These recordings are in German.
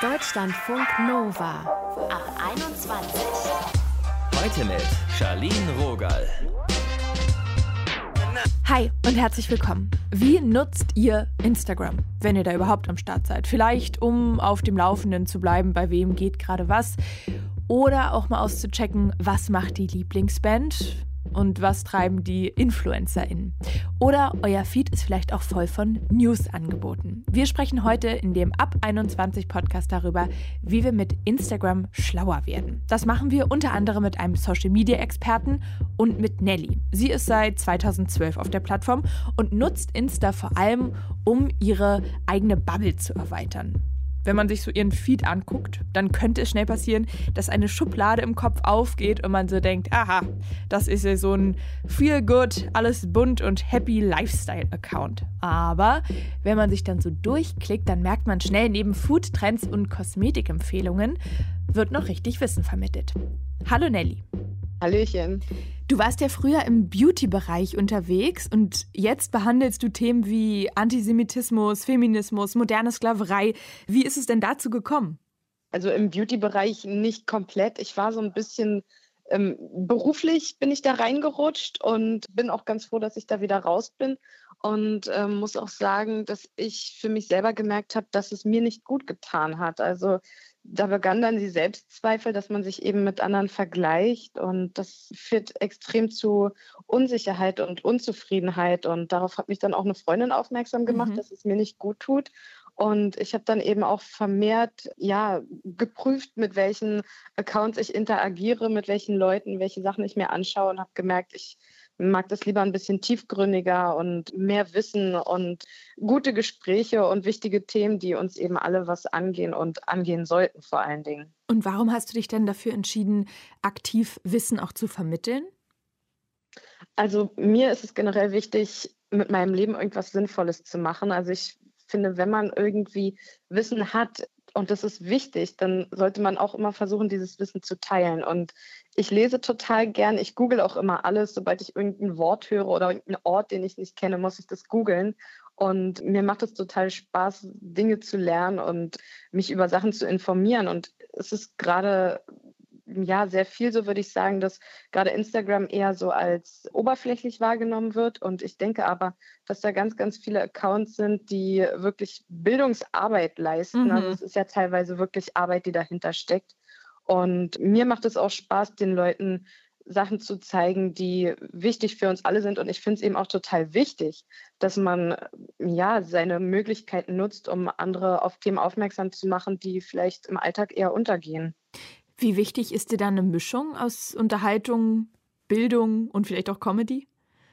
Deutschlandfunk Nova ab 21. Heute mit Charlene Rogal. Hi und herzlich willkommen. Wie nutzt ihr Instagram, wenn ihr da überhaupt am Start seid? Vielleicht um auf dem Laufenden zu bleiben, bei wem geht gerade was. Oder auch mal auszuchecken, was macht die Lieblingsband? Und was treiben die InfluencerInnen. Oder euer Feed ist vielleicht auch voll von News-Angeboten. Wir sprechen heute in dem Ab 21 Podcast darüber, wie wir mit Instagram schlauer werden. Das machen wir unter anderem mit einem Social-Media-Experten und mit Nelly. Sie ist seit 2012 auf der Plattform und nutzt Insta vor allem, um ihre eigene Bubble zu erweitern wenn man sich so ihren Feed anguckt, dann könnte es schnell passieren, dass eine Schublade im Kopf aufgeht und man so denkt, aha, das ist ja so ein feel good, alles bunt und happy Lifestyle Account. Aber wenn man sich dann so durchklickt, dann merkt man schnell, neben Food-Trends und Kosmetikempfehlungen wird noch richtig Wissen vermittelt. Hallo Nelly. Hallöchen. Du warst ja früher im Beauty-Bereich unterwegs und jetzt behandelst du Themen wie Antisemitismus, Feminismus, moderne Sklaverei. Wie ist es denn dazu gekommen? Also im Beauty-Bereich nicht komplett. Ich war so ein bisschen ähm, beruflich bin ich da reingerutscht und bin auch ganz froh, dass ich da wieder raus bin und ähm, muss auch sagen, dass ich für mich selber gemerkt habe, dass es mir nicht gut getan hat. Also da begann dann die Selbstzweifel, dass man sich eben mit anderen vergleicht und das führt extrem zu Unsicherheit und Unzufriedenheit und darauf hat mich dann auch eine Freundin aufmerksam gemacht, mhm. dass es mir nicht gut tut und ich habe dann eben auch vermehrt ja geprüft, mit welchen Accounts ich interagiere, mit welchen Leuten, welche Sachen ich mir anschaue und habe gemerkt, ich mag das lieber ein bisschen tiefgründiger und mehr Wissen und gute Gespräche und wichtige Themen, die uns eben alle was angehen und angehen sollten vor allen Dingen. Und warum hast du dich denn dafür entschieden, aktiv Wissen auch zu vermitteln? Also mir ist es generell wichtig, mit meinem Leben irgendwas Sinnvolles zu machen. Also ich finde, wenn man irgendwie Wissen hat, und das ist wichtig, dann sollte man auch immer versuchen, dieses Wissen zu teilen. Und ich lese total gern, ich google auch immer alles, sobald ich irgendein Wort höre oder irgendeinen Ort, den ich nicht kenne, muss ich das googeln. Und mir macht es total Spaß, Dinge zu lernen und mich über Sachen zu informieren. Und es ist gerade ja sehr viel, so würde ich sagen, dass gerade Instagram eher so als oberflächlich wahrgenommen wird. Und ich denke aber, dass da ganz, ganz viele Accounts sind, die wirklich Bildungsarbeit leisten. Mhm. Also es ist ja teilweise wirklich Arbeit, die dahinter steckt. Und mir macht es auch Spaß, den Leuten Sachen zu zeigen, die wichtig für uns alle sind. Und ich finde es eben auch total wichtig, dass man ja seine Möglichkeiten nutzt, um andere auf Themen aufmerksam zu machen, die vielleicht im Alltag eher untergehen. Wie wichtig ist dir da eine Mischung aus Unterhaltung, Bildung und vielleicht auch Comedy?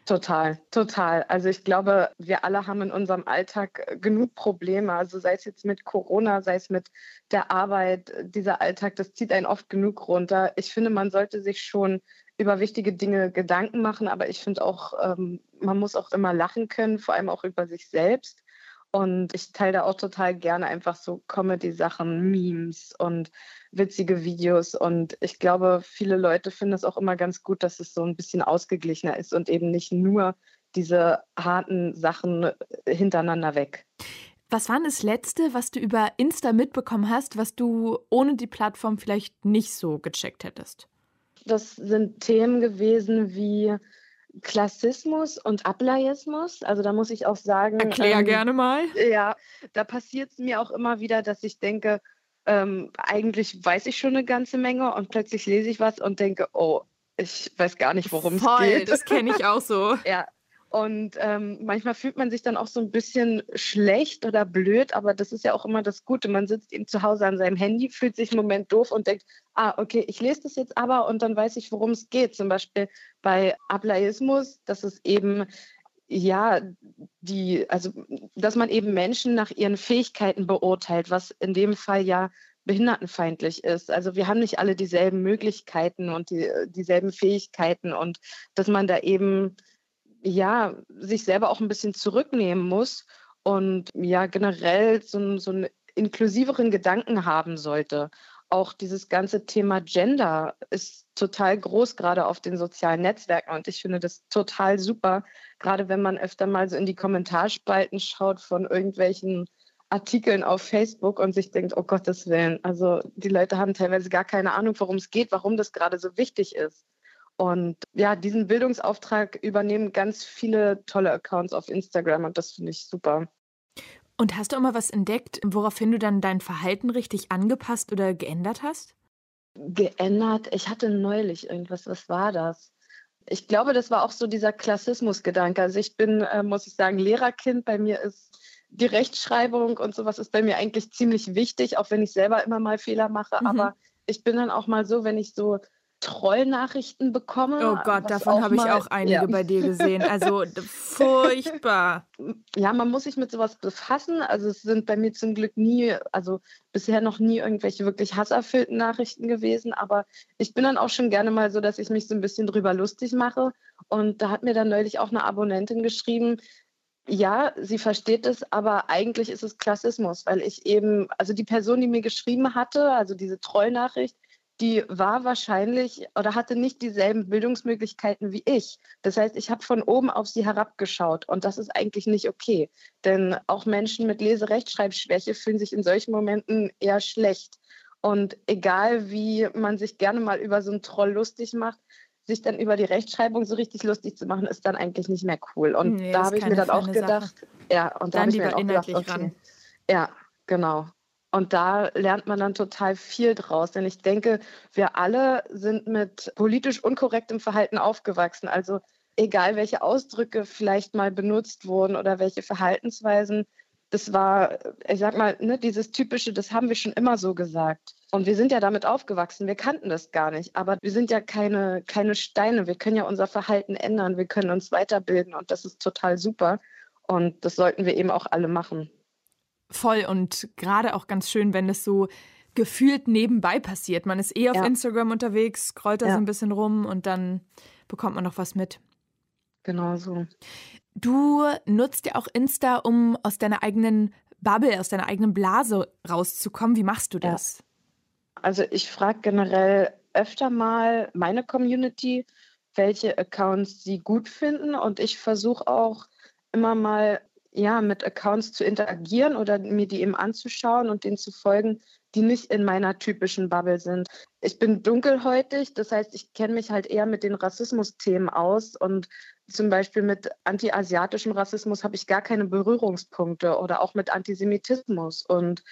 Total, total. Also ich glaube, wir alle haben in unserem Alltag äh, genug Probleme. Also sei es jetzt mit Corona, sei es mit der Arbeit, dieser Alltag, das zieht einen oft genug runter. Ich finde, man sollte sich schon über wichtige Dinge Gedanken machen, aber ich finde auch, ähm, man muss auch immer lachen können, vor allem auch über sich selbst. Und ich teile da auch total gerne einfach so Comedy-Sachen, Memes und witzige Videos. Und ich glaube, viele Leute finden es auch immer ganz gut, dass es so ein bisschen ausgeglichener ist und eben nicht nur diese harten Sachen hintereinander weg. Was war das Letzte, was du über Insta mitbekommen hast, was du ohne die Plattform vielleicht nicht so gecheckt hättest? Das sind Themen gewesen wie Klassismus und Ableismus. Also da muss ich auch sagen. Erklär ähm, gerne mal. Ja, da passiert es mir auch immer wieder, dass ich denke, ähm, eigentlich weiß ich schon eine ganze Menge und plötzlich lese ich was und denke, oh, ich weiß gar nicht, worum es geht. Das kenne ich auch so. ja, und ähm, manchmal fühlt man sich dann auch so ein bisschen schlecht oder blöd, aber das ist ja auch immer das Gute. Man sitzt eben zu Hause an seinem Handy, fühlt sich einen Moment doof und denkt, ah, okay, ich lese das jetzt aber und dann weiß ich, worum es geht. Zum Beispiel bei Ableismus, dass es eben ja, die, also dass man eben Menschen nach ihren Fähigkeiten beurteilt, was in dem Fall ja behindertenfeindlich ist. Also wir haben nicht alle dieselben Möglichkeiten und die, dieselben Fähigkeiten und dass man da eben ja, sich selber auch ein bisschen zurücknehmen muss und ja, generell so, so einen inklusiveren Gedanken haben sollte. Auch dieses ganze Thema Gender ist total groß, gerade auf den sozialen Netzwerken. Und ich finde das total super, gerade wenn man öfter mal so in die Kommentarspalten schaut von irgendwelchen Artikeln auf Facebook und sich denkt, oh Gottes Willen, also die Leute haben teilweise gar keine Ahnung, worum es geht, warum das gerade so wichtig ist. Und ja, diesen Bildungsauftrag übernehmen ganz viele tolle Accounts auf Instagram und das finde ich super. Und hast du auch mal was entdeckt, woraufhin du dann dein Verhalten richtig angepasst oder geändert hast? Geändert? Ich hatte neulich irgendwas, was war das? Ich glaube, das war auch so dieser Klassismusgedanke. Also ich bin, äh, muss ich sagen, Lehrerkind. Bei mir ist die Rechtschreibung und sowas ist bei mir eigentlich ziemlich wichtig, auch wenn ich selber immer mal Fehler mache. Mhm. Aber ich bin dann auch mal so, wenn ich so Trollnachrichten bekomme. Oh Gott, davon habe ich auch einige ja. bei dir gesehen. Also furchtbar. Ja, man muss sich mit sowas befassen. Also es sind bei mir zum Glück nie, also bisher noch nie irgendwelche wirklich hasserfüllten Nachrichten gewesen. Aber ich bin dann auch schon gerne mal so, dass ich mich so ein bisschen drüber lustig mache. Und da hat mir dann neulich auch eine Abonnentin geschrieben, ja, sie versteht es, aber eigentlich ist es Klassismus, weil ich eben, also die Person, die mir geschrieben hatte, also diese Trollnachricht, die war wahrscheinlich oder hatte nicht dieselben Bildungsmöglichkeiten wie ich. Das heißt, ich habe von oben auf sie herabgeschaut und das ist eigentlich nicht okay. Denn auch Menschen mit Leserechtschreibschwäche fühlen sich in solchen Momenten eher schlecht. Und egal wie man sich gerne mal über so einen Troll lustig macht, sich dann über die Rechtschreibung so richtig lustig zu machen, ist dann eigentlich nicht mehr cool. Und nee, da habe ich mir dann auch gedacht, Sache. ja, und da habe ich mir auch gedacht, okay, ran. ja, genau. Und da lernt man dann total viel draus. Denn ich denke, wir alle sind mit politisch unkorrektem Verhalten aufgewachsen. Also egal, welche Ausdrücke vielleicht mal benutzt wurden oder welche Verhaltensweisen, das war, ich sag mal, ne, dieses typische, das haben wir schon immer so gesagt. Und wir sind ja damit aufgewachsen. Wir kannten das gar nicht. Aber wir sind ja keine, keine Steine. Wir können ja unser Verhalten ändern. Wir können uns weiterbilden. Und das ist total super. Und das sollten wir eben auch alle machen. Voll und gerade auch ganz schön, wenn es so gefühlt nebenbei passiert. Man ist eh auf ja. Instagram unterwegs, scrollt da ja. so ein bisschen rum und dann bekommt man noch was mit. Genau so. Du nutzt ja auch Insta, um aus deiner eigenen Bubble, aus deiner eigenen Blase rauszukommen. Wie machst du das? Ja. Also ich frage generell öfter mal meine Community, welche Accounts sie gut finden und ich versuche auch immer mal ja, mit Accounts zu interagieren oder mir die eben anzuschauen und denen zu folgen, die nicht in meiner typischen Bubble sind. Ich bin dunkelhäutig, das heißt, ich kenne mich halt eher mit den Rassismusthemen aus und zum Beispiel mit anti-asiatischem Rassismus habe ich gar keine Berührungspunkte oder auch mit Antisemitismus. Und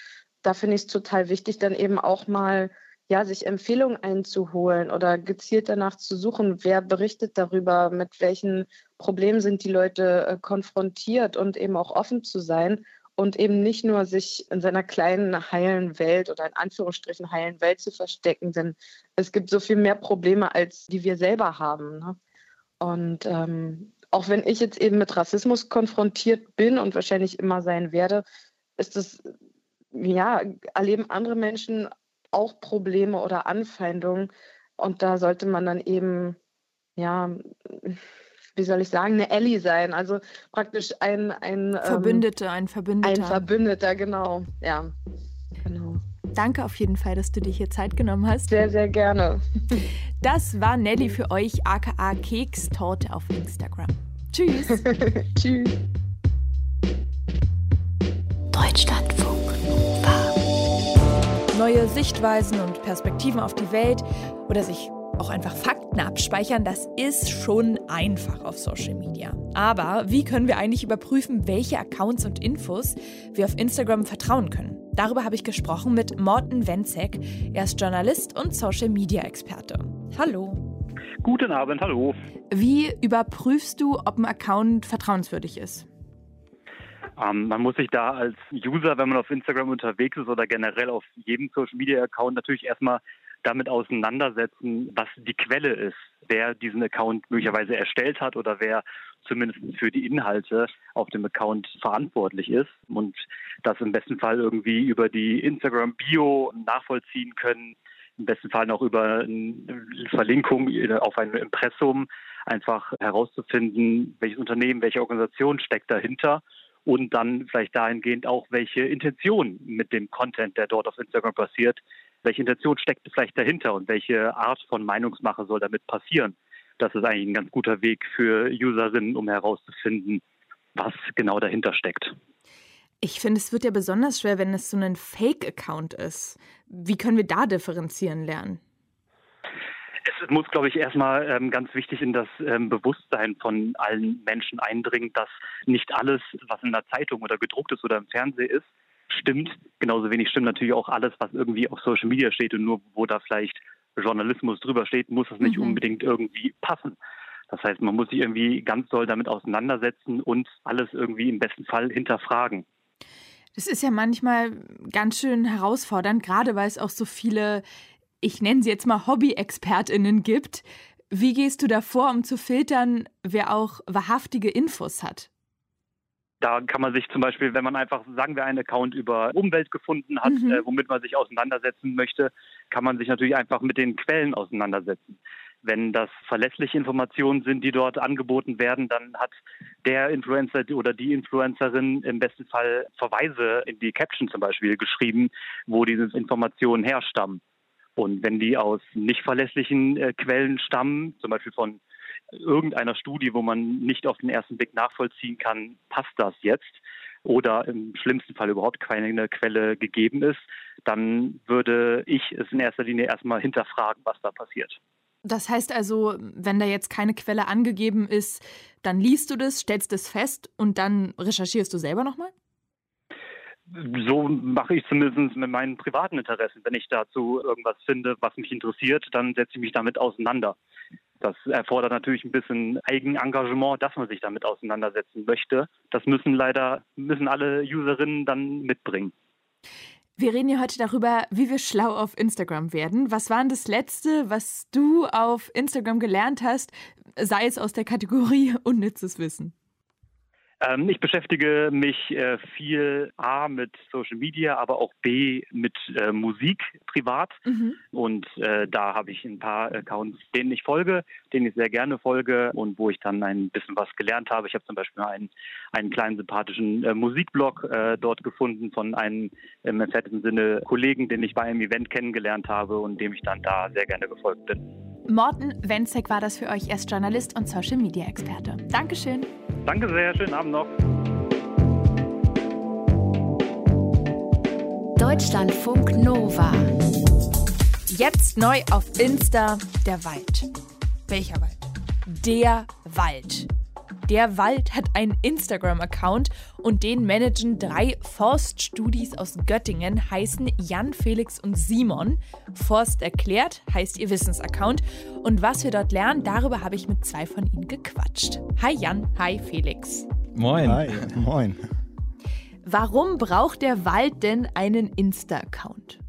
da finde ich es total wichtig, dann eben auch mal ja, sich Empfehlungen einzuholen oder gezielt danach zu suchen, wer berichtet darüber, mit welchen Problemen sind die Leute äh, konfrontiert und eben auch offen zu sein und eben nicht nur sich in seiner kleinen heilen Welt oder in Anführungsstrichen heilen Welt zu verstecken, denn es gibt so viel mehr Probleme, als die wir selber haben. Ne? Und ähm, auch wenn ich jetzt eben mit Rassismus konfrontiert bin und wahrscheinlich immer sein werde, ist es, ja, erleben andere Menschen auch Probleme oder Anfeindungen. Und da sollte man dann eben, ja, wie soll ich sagen, eine Ellie sein. Also praktisch ein, ein Verbündete, ähm, ein Verbündeter. Ein Verbündeter, genau. Ja, genau. Danke auf jeden Fall, dass du dir hier Zeit genommen hast. Sehr, sehr gerne. Das war Nelly für euch, aka Kekstorte auf Instagram. Tschüss. Tschüss. Deutschlandfunk Neue Sichtweisen und Perspektiven auf die Welt oder sich auch einfach Fakten abspeichern, das ist schon einfach auf Social Media. Aber wie können wir eigentlich überprüfen, welche Accounts und Infos wir auf Instagram vertrauen können? Darüber habe ich gesprochen mit Morten Wenzek. Er ist Journalist und Social Media Experte. Hallo. Guten Abend, hallo. Wie überprüfst du, ob ein Account vertrauenswürdig ist? Ähm, man muss sich da als User, wenn man auf Instagram unterwegs ist oder generell auf jedem Social Media Account natürlich erstmal damit auseinandersetzen, was die Quelle ist, wer diesen Account möglicherweise erstellt hat oder wer zumindest für die Inhalte auf dem Account verantwortlich ist und das im besten Fall irgendwie über die Instagram-Bio nachvollziehen können, im besten Fall noch über eine Verlinkung auf ein Impressum einfach herauszufinden, welches Unternehmen, welche Organisation steckt dahinter und dann vielleicht dahingehend auch, welche Intention mit dem Content, der dort auf Instagram passiert, welche Intention steckt vielleicht dahinter und welche Art von Meinungsmache soll damit passieren. Das ist eigentlich ein ganz guter Weg für Userinnen, um herauszufinden, was genau dahinter steckt. Ich finde, es wird ja besonders schwer, wenn es so ein Fake-Account ist. Wie können wir da differenzieren lernen? Es muss, glaube ich, erstmal ähm, ganz wichtig in das ähm, Bewusstsein von allen Menschen eindringen, dass nicht alles, was in der Zeitung oder gedruckt ist oder im Fernsehen ist, stimmt. Genauso wenig stimmt natürlich auch alles, was irgendwie auf Social Media steht und nur wo da vielleicht Journalismus drüber steht, muss es nicht mhm. unbedingt irgendwie passen. Das heißt, man muss sich irgendwie ganz doll damit auseinandersetzen und alles irgendwie im besten Fall hinterfragen. Das ist ja manchmal ganz schön herausfordernd, gerade weil es auch so viele, ich nenne sie jetzt mal Hobby-ExpertInnen gibt. Wie gehst du davor, um zu filtern, wer auch wahrhaftige Infos hat? Da kann man sich zum Beispiel, wenn man einfach, sagen wir, einen Account über Umwelt gefunden hat, mhm. äh, womit man sich auseinandersetzen möchte, kann man sich natürlich einfach mit den Quellen auseinandersetzen. Wenn das verlässliche Informationen sind, die dort angeboten werden, dann hat der Influencer oder die Influencerin im besten Fall Verweise in die Caption zum Beispiel geschrieben, wo diese Informationen herstammen. Und wenn die aus nicht verlässlichen äh, Quellen stammen, zum Beispiel von irgendeiner Studie, wo man nicht auf den ersten Blick nachvollziehen kann, passt das jetzt, oder im schlimmsten Fall überhaupt keine Quelle gegeben ist, dann würde ich es in erster Linie erstmal hinterfragen, was da passiert. Das heißt also, wenn da jetzt keine Quelle angegeben ist, dann liest du das, stellst es fest und dann recherchierst du selber nochmal? So mache ich zumindest mit meinen privaten Interessen. Wenn ich dazu irgendwas finde, was mich interessiert, dann setze ich mich damit auseinander. Das erfordert natürlich ein bisschen Eigenengagement, dass man sich damit auseinandersetzen möchte. Das müssen leider, müssen alle Userinnen dann mitbringen. Wir reden ja heute darüber, wie wir schlau auf Instagram werden. Was war denn das Letzte, was du auf Instagram gelernt hast, sei es aus der Kategorie unnützes Wissen? Ähm, ich beschäftige mich äh, viel A mit Social Media, aber auch B mit äh, Musik privat. Mhm. Und äh, da habe ich ein paar Accounts, denen ich folge, denen ich sehr gerne folge und wo ich dann ein bisschen was gelernt habe. Ich habe zum Beispiel einen, einen kleinen sympathischen Musikblog dort gefunden von einem im entfernten Sinne Kollegen, den ich bei einem Event kennengelernt habe und dem ich dann da sehr gerne gefolgt bin. Morten Wenzek war das für euch. Er ist Journalist und Social Media Experte. Dankeschön. Danke sehr, schönen Abend noch. Deutschlandfunk Nova. Jetzt neu auf Insta der Wald. Welcher Wald? Der Wald. Der Wald hat einen Instagram-Account und den managen drei Forststudis aus Göttingen, heißen Jan, Felix und Simon. Forst erklärt heißt ihr Wissensaccount. Und was wir dort lernen, darüber habe ich mit zwei von ihnen gequatscht. Hi Jan, hi Felix. Moin. Hi, moin. Warum braucht der Wald denn einen Insta-Account?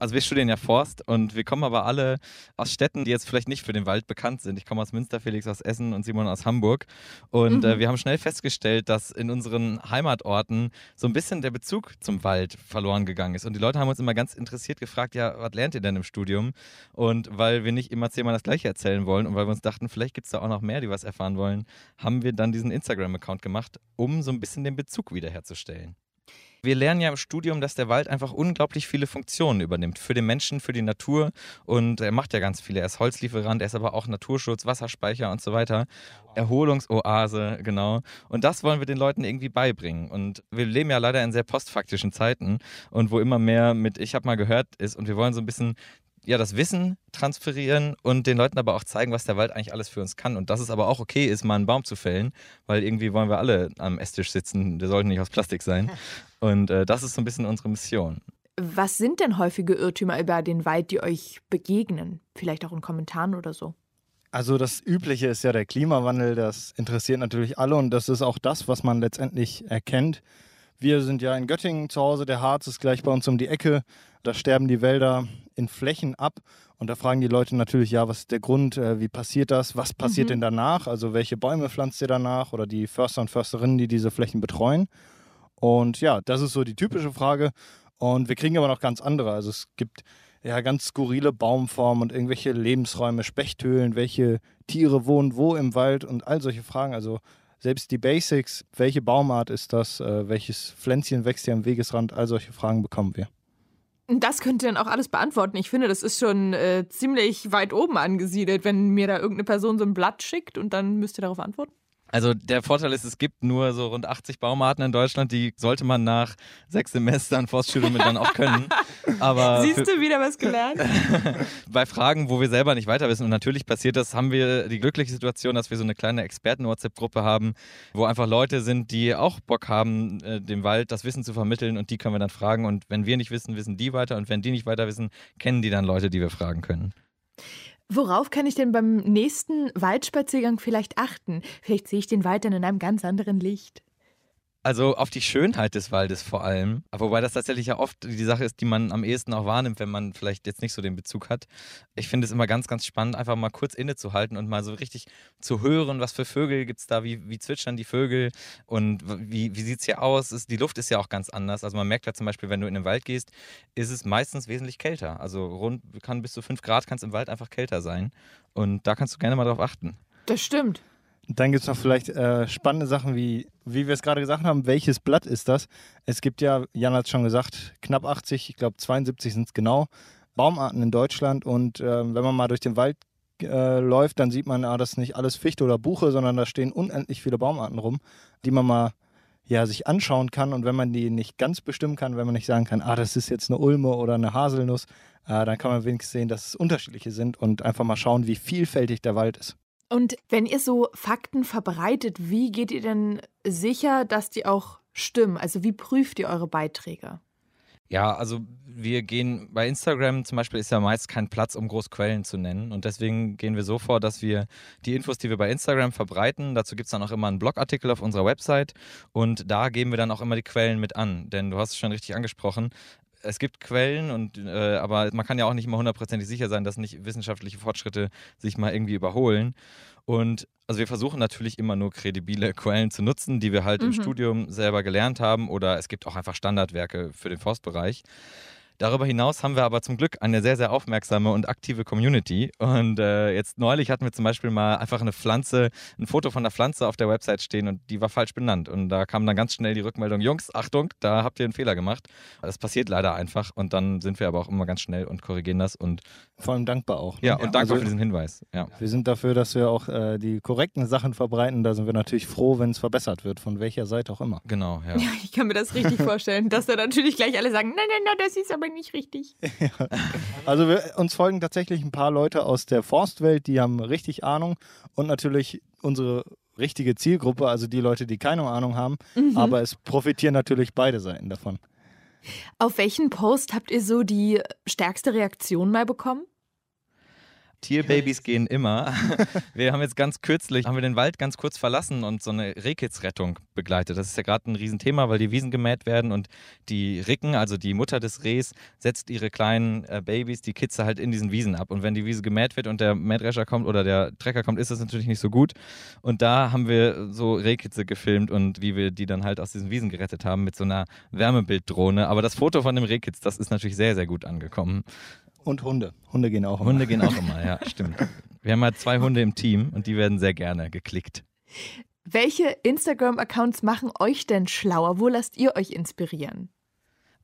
Also wir studieren ja Forst und wir kommen aber alle aus Städten, die jetzt vielleicht nicht für den Wald bekannt sind. Ich komme aus Münster, Felix aus Essen und Simon aus Hamburg. Und äh, mhm. äh, wir haben schnell festgestellt, dass in unseren Heimatorten so ein bisschen der Bezug zum Wald verloren gegangen ist. Und die Leute haben uns immer ganz interessiert gefragt, ja, was lernt ihr denn im Studium? Und weil wir nicht immer zehnmal das Gleiche erzählen wollen und weil wir uns dachten, vielleicht gibt es da auch noch mehr, die was erfahren wollen, haben wir dann diesen Instagram-Account gemacht, um so ein bisschen den Bezug wiederherzustellen. Wir lernen ja im Studium, dass der Wald einfach unglaublich viele Funktionen übernimmt. Für den Menschen, für die Natur. Und er macht ja ganz viele. Er ist Holzlieferant, er ist aber auch Naturschutz, Wasserspeicher und so weiter. Erholungsoase, genau. Und das wollen wir den Leuten irgendwie beibringen. Und wir leben ja leider in sehr postfaktischen Zeiten und wo immer mehr mit Ich habe mal gehört ist. Und wir wollen so ein bisschen ja, das Wissen transferieren und den Leuten aber auch zeigen, was der Wald eigentlich alles für uns kann. Und dass es aber auch okay ist, mal einen Baum zu fällen, weil irgendwie wollen wir alle am Esstisch sitzen. Der sollte nicht aus Plastik sein. Und äh, das ist so ein bisschen unsere Mission. Was sind denn häufige Irrtümer über den Wald, die euch begegnen? Vielleicht auch in Kommentaren oder so? Also das Übliche ist ja der Klimawandel, das interessiert natürlich alle und das ist auch das, was man letztendlich erkennt. Wir sind ja in Göttingen zu Hause, der Harz ist gleich bei uns um die Ecke. Da sterben die Wälder in Flächen ab. Und da fragen die Leute natürlich, ja, was ist der Grund, äh, wie passiert das, was passiert mhm. denn danach, also welche Bäume pflanzt ihr danach oder die Förster und Försterinnen, die diese Flächen betreuen. Und ja, das ist so die typische Frage. Und wir kriegen aber noch ganz andere. Also es gibt ja ganz skurrile Baumformen und irgendwelche Lebensräume, Spechthöhlen, welche Tiere wohnen wo im Wald und all solche Fragen. Also selbst die Basics, welche Baumart ist das, äh, welches Pflänzchen wächst hier am Wegesrand, all solche Fragen bekommen wir. Das könnt ihr dann auch alles beantworten. Ich finde, das ist schon äh, ziemlich weit oben angesiedelt, wenn mir da irgendeine Person so ein Blatt schickt und dann müsst ihr darauf antworten. Also der Vorteil ist, es gibt nur so rund 80 Baumarten in Deutschland, die sollte man nach sechs Semestern Forststudium dann auch können. Aber Siehst du wieder was gelernt? bei Fragen, wo wir selber nicht weiter wissen, und natürlich passiert das, haben wir die glückliche Situation, dass wir so eine kleine Experten-WhatsApp-Gruppe haben, wo einfach Leute sind, die auch Bock haben, äh, dem Wald das Wissen zu vermitteln und die können wir dann fragen. Und wenn wir nicht wissen, wissen die weiter und wenn die nicht weiter wissen, kennen die dann Leute, die wir fragen können. Worauf kann ich denn beim nächsten Waldspaziergang vielleicht achten? Vielleicht sehe ich den Wald dann in einem ganz anderen Licht. Also auf die Schönheit des Waldes vor allem. Wobei das tatsächlich ja oft die Sache ist, die man am ehesten auch wahrnimmt, wenn man vielleicht jetzt nicht so den Bezug hat. Ich finde es immer ganz, ganz spannend, einfach mal kurz innezuhalten und mal so richtig zu hören, was für Vögel gibt es da, wie, wie zwitschern die Vögel und wie, wie sieht es hier aus. die Luft ist ja auch ganz anders. Also man merkt ja zum Beispiel, wenn du in den Wald gehst, ist es meistens wesentlich kälter. Also rund kann bis zu 5 Grad kann es im Wald einfach kälter sein. Und da kannst du gerne mal drauf achten. Das stimmt. Dann gibt es noch vielleicht äh, spannende Sachen wie, wie wir es gerade gesagt haben, welches Blatt ist das? Es gibt ja, Jan hat es schon gesagt, knapp 80, ich glaube 72 sind es genau, Baumarten in Deutschland. Und äh, wenn man mal durch den Wald äh, läuft, dann sieht man, ah, das ist nicht alles Fichte oder Buche, sondern da stehen unendlich viele Baumarten rum, die man mal ja, sich anschauen kann. Und wenn man die nicht ganz bestimmen kann, wenn man nicht sagen kann, ah, das ist jetzt eine Ulme oder eine Haselnuss, äh, dann kann man wenigstens sehen, dass es unterschiedliche sind und einfach mal schauen, wie vielfältig der Wald ist. Und wenn ihr so Fakten verbreitet, wie geht ihr denn sicher, dass die auch stimmen? Also wie prüft ihr eure Beiträge? Ja, also wir gehen bei Instagram zum Beispiel ist ja meist kein Platz, um groß Quellen zu nennen. Und deswegen gehen wir so vor, dass wir die Infos, die wir bei Instagram verbreiten, dazu gibt es dann auch immer einen Blogartikel auf unserer Website und da geben wir dann auch immer die Quellen mit an. Denn du hast es schon richtig angesprochen, es gibt Quellen, und, äh, aber man kann ja auch nicht immer hundertprozentig sicher sein, dass nicht wissenschaftliche Fortschritte sich mal irgendwie überholen. Und also wir versuchen natürlich immer nur kredibile Quellen zu nutzen, die wir halt mhm. im Studium selber gelernt haben oder es gibt auch einfach Standardwerke für den Forstbereich. Darüber hinaus haben wir aber zum Glück eine sehr, sehr aufmerksame und aktive Community. Und äh, jetzt neulich hatten wir zum Beispiel mal einfach eine Pflanze, ein Foto von der Pflanze auf der Website stehen und die war falsch benannt. Und da kam dann ganz schnell die Rückmeldung, Jungs, Achtung, da habt ihr einen Fehler gemacht. Das passiert leider einfach und dann sind wir aber auch immer ganz schnell und korrigieren das und vor allem dankbar auch. Ne? Ja, und dankbar also, für diesen Hinweis. Ja. Wir sind dafür, dass wir auch äh, die korrekten Sachen verbreiten. Da sind wir natürlich froh, wenn es verbessert wird, von welcher Seite auch immer. Genau, ja. ja ich kann mir das richtig vorstellen, dass da natürlich gleich alle sagen, nein, nein, nein, das ist aber nicht richtig. Ja. Also wir, uns folgen tatsächlich ein paar Leute aus der Forstwelt, die haben richtig Ahnung und natürlich unsere richtige Zielgruppe, also die Leute, die keine Ahnung haben, mhm. aber es profitieren natürlich beide Seiten davon. Auf welchen Post habt ihr so die stärkste Reaktion mal bekommen? Tierbabys gehen immer. Wir haben jetzt ganz kürzlich, haben wir den Wald ganz kurz verlassen und so eine Rehkitzrettung begleitet. Das ist ja gerade ein Riesenthema, weil die Wiesen gemäht werden und die Ricken, also die Mutter des Rehs, setzt ihre kleinen äh, Babys, die Kitze halt in diesen Wiesen ab. Und wenn die Wiese gemäht wird und der Mähdrescher kommt oder der Trecker kommt, ist das natürlich nicht so gut. Und da haben wir so Rehkitze gefilmt und wie wir die dann halt aus diesen Wiesen gerettet haben mit so einer Wärmebilddrohne. Aber das Foto von dem Rehkitz, das ist natürlich sehr, sehr gut angekommen. Und Hunde. Hunde gehen auch immer. Hunde gehen auch immer, ja, stimmt. Wir haben halt zwei Hunde im Team und die werden sehr gerne geklickt. Welche Instagram-Accounts machen euch denn schlauer? Wo lasst ihr euch inspirieren?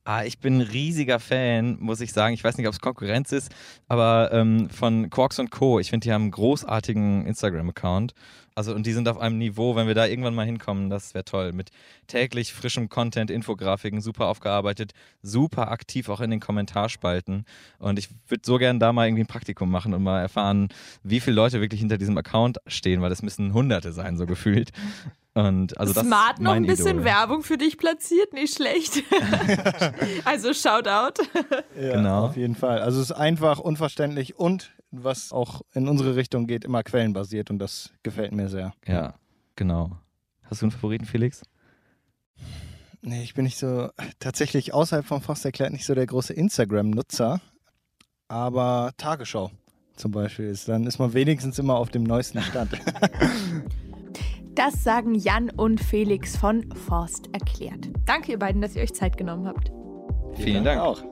Ah, ich bin ein riesiger Fan, muss ich sagen. Ich weiß nicht, ob es Konkurrenz ist, aber ähm, von Quarks und Co. Ich finde, die haben einen großartigen Instagram-Account. Also, und die sind auf einem Niveau, wenn wir da irgendwann mal hinkommen, das wäre toll. Mit täglich frischem Content, Infografiken, super aufgearbeitet, super aktiv auch in den Kommentarspalten. Und ich würde so gerne da mal irgendwie ein Praktikum machen und mal erfahren, wie viele Leute wirklich hinter diesem Account stehen, weil das müssen Hunderte sein, so gefühlt. Und also Smart das noch ein bisschen Idol. Werbung für dich platziert, nicht schlecht. also Shoutout. Ja, genau. Auf jeden Fall. Also es ist einfach, unverständlich und was auch in unsere Richtung geht, immer quellenbasiert und das gefällt mir sehr. Ja, genau. Hast du einen Favoriten, Felix? Nee, ich bin nicht so, tatsächlich außerhalb vom Fast erklärt nicht so der große Instagram-Nutzer, aber Tagesschau zum Beispiel ist, dann ist man wenigstens immer auf dem neuesten Stand. Das sagen Jan und Felix von Forst erklärt. Danke ihr beiden, dass ihr euch Zeit genommen habt. Vielen Dank auch.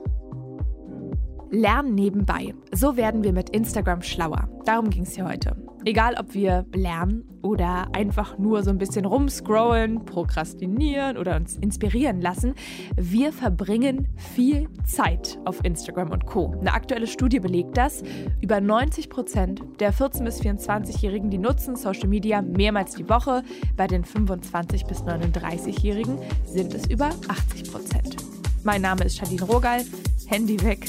Lernen nebenbei. So werden wir mit Instagram schlauer. Darum ging es hier heute. Egal, ob wir lernen oder einfach nur so ein bisschen rumscrollen, prokrastinieren oder uns inspirieren lassen, wir verbringen viel Zeit auf Instagram und Co. Eine aktuelle Studie belegt das. Über 90 Prozent der 14- bis 24-Jährigen, die nutzen Social Media mehrmals die Woche. Bei den 25- bis 39-Jährigen sind es über 80 Prozent. Mein Name ist Charlene Rogal. Handy weg.